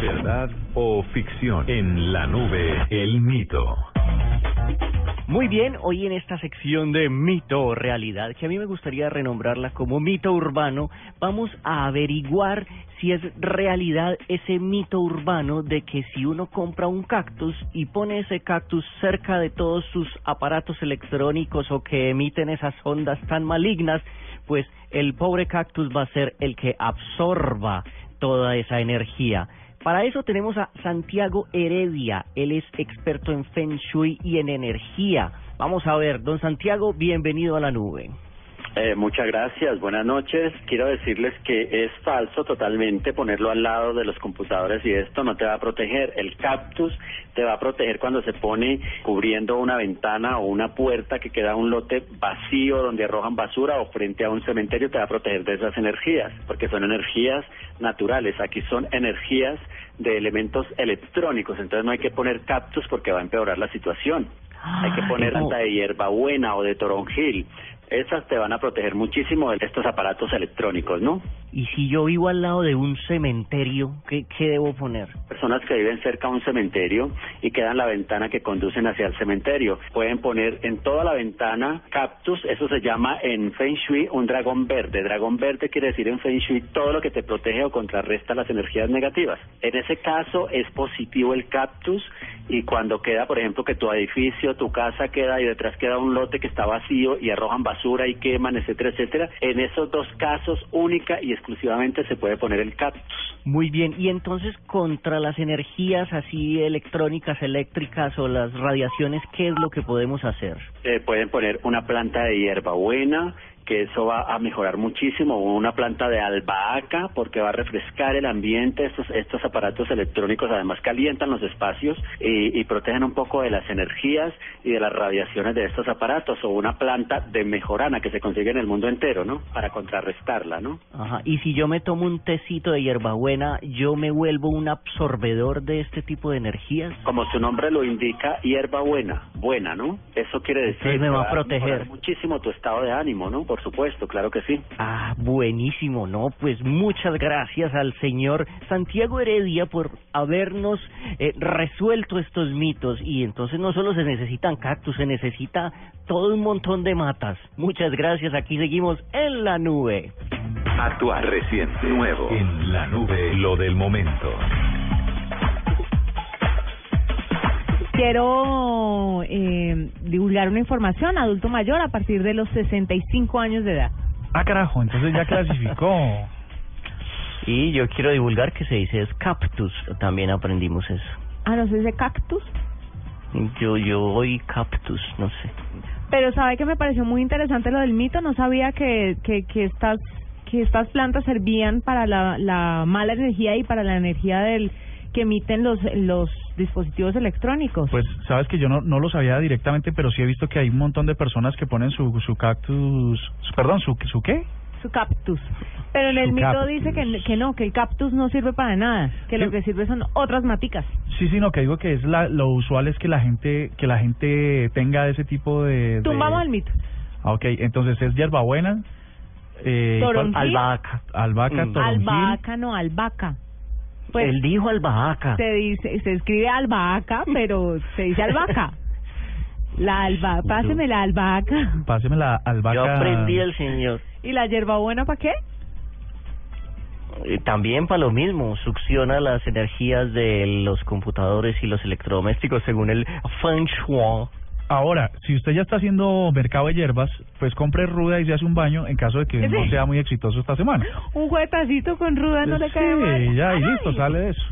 ¿Verdad o ficción? En la nube, el mito. Muy bien, hoy en esta sección de mito o realidad, que a mí me gustaría renombrarla como mito urbano, vamos a averiguar si es realidad ese mito urbano de que si uno compra un cactus y pone ese cactus cerca de todos sus aparatos electrónicos o que emiten esas ondas tan malignas, pues el pobre cactus va a ser el que absorba toda esa energía. Para eso tenemos a Santiago Heredia, él es experto en Feng Shui y en energía. Vamos a ver, don Santiago, bienvenido a la nube. Eh, muchas gracias, buenas noches. Quiero decirles que es falso totalmente ponerlo al lado de los computadores y esto no te va a proteger. El cactus te va a proteger cuando se pone cubriendo una ventana o una puerta que queda un lote vacío donde arrojan basura o frente a un cementerio te va a proteger de esas energías, porque son energías naturales. Aquí son energías de elementos electrónicos, entonces no hay que poner cactus porque va a empeorar la situación. hay que poner hasta de hierbabuena o de toronjil esas te van a proteger muchísimo de estos aparatos electrónicos, ¿no? Y si yo vivo al lado de un cementerio, ¿qué, qué debo poner? Personas que viven cerca de un cementerio y quedan la ventana que conducen hacia el cementerio. Pueden poner en toda la ventana cactus, eso se llama en Feng Shui un dragón verde. Dragón verde quiere decir en Feng Shui todo lo que te protege o contrarresta las energías negativas. En ese caso es positivo el cactus y cuando queda, por ejemplo, que tu edificio, tu casa queda y detrás queda un lote que está vacío y arrojan basura y queman, etcétera, etcétera, en esos dos casos única y exclusivamente se puede poner el cactus. Muy bien, y entonces contra las energías así electrónicas, eléctricas o las radiaciones, ¿qué es lo que podemos hacer? Eh, pueden poner una planta de hierbabuena, que eso va a mejorar muchísimo, una planta de albahaca porque va a refrescar el ambiente, estos, estos aparatos electrónicos además calientan los espacios y, y protegen un poco de las energías y de las radiaciones de estos aparatos, o una planta de mejorana que se consigue en el mundo entero, ¿no? Para contrarrestarla, ¿no? Ajá, y si yo me tomo un tecito de hierbabuena, ¿yo me vuelvo un absorbedor de este tipo de energías? Como su nombre lo indica, hierbabuena, buena, ¿no? Eso quiere decir Entonces me va a proteger. muchísimo tu estado de ánimo, ¿no? Por supuesto, claro que sí. Ah, buenísimo, ¿no? Pues muchas gracias al señor Santiago Heredia por habernos eh, resuelto estos mitos. Y entonces no solo se necesitan cactus, se necesita todo un montón de matas. Muchas gracias, aquí seguimos en la nube. Actual, reciente, nuevo. En la nube, lo del momento. Quiero eh, divulgar una información, adulto mayor a partir de los 65 años de edad. Ah, carajo, entonces ya clasificó. Y yo quiero divulgar que se dice es cactus, también aprendimos eso. Ah, no sé, ¿de cactus? Yo, yo hoy cactus, no sé. Pero sabe que me pareció muy interesante lo del mito, no sabía que, que, que estas que estas plantas servían para la, la mala energía y para la energía del que emiten los los dispositivos electrónicos. Pues sabes que yo no, no lo sabía directamente, pero sí he visto que hay un montón de personas que ponen su, su cactus, perdón, su, su qué? su cactus. Pero en el Su mito cactus. dice que, que no, que el cactus no sirve para nada, que lo que sirve son otras maticas. Sí, sí, no, que digo que es la, lo usual es que la gente que la gente tenga ese tipo de... de- Tumbamos el mito. Ah, ok, entonces es hierbabuena, eh. Albahaca. albahaca, Mm. Albahaca, no, albahaca. Pues Él dijo albahaca. se dice, se escribe albahaca, pero se dice albahaca. La alba, páseme la albahaca. Páseme la albahaca. Yo aprendí el señor. ¿Y la hierbabuena para qué? Eh, También para lo mismo, succiona las energías de los computadores y los electrodomésticos según el Feng Shui. Ahora, si usted ya está haciendo mercado de hierbas, pues compre ruda y se hace un baño en caso de que no sea muy exitoso esta semana. Un juetacito con ruda no le cae mal. Sí, ya, y listo, sale de eso.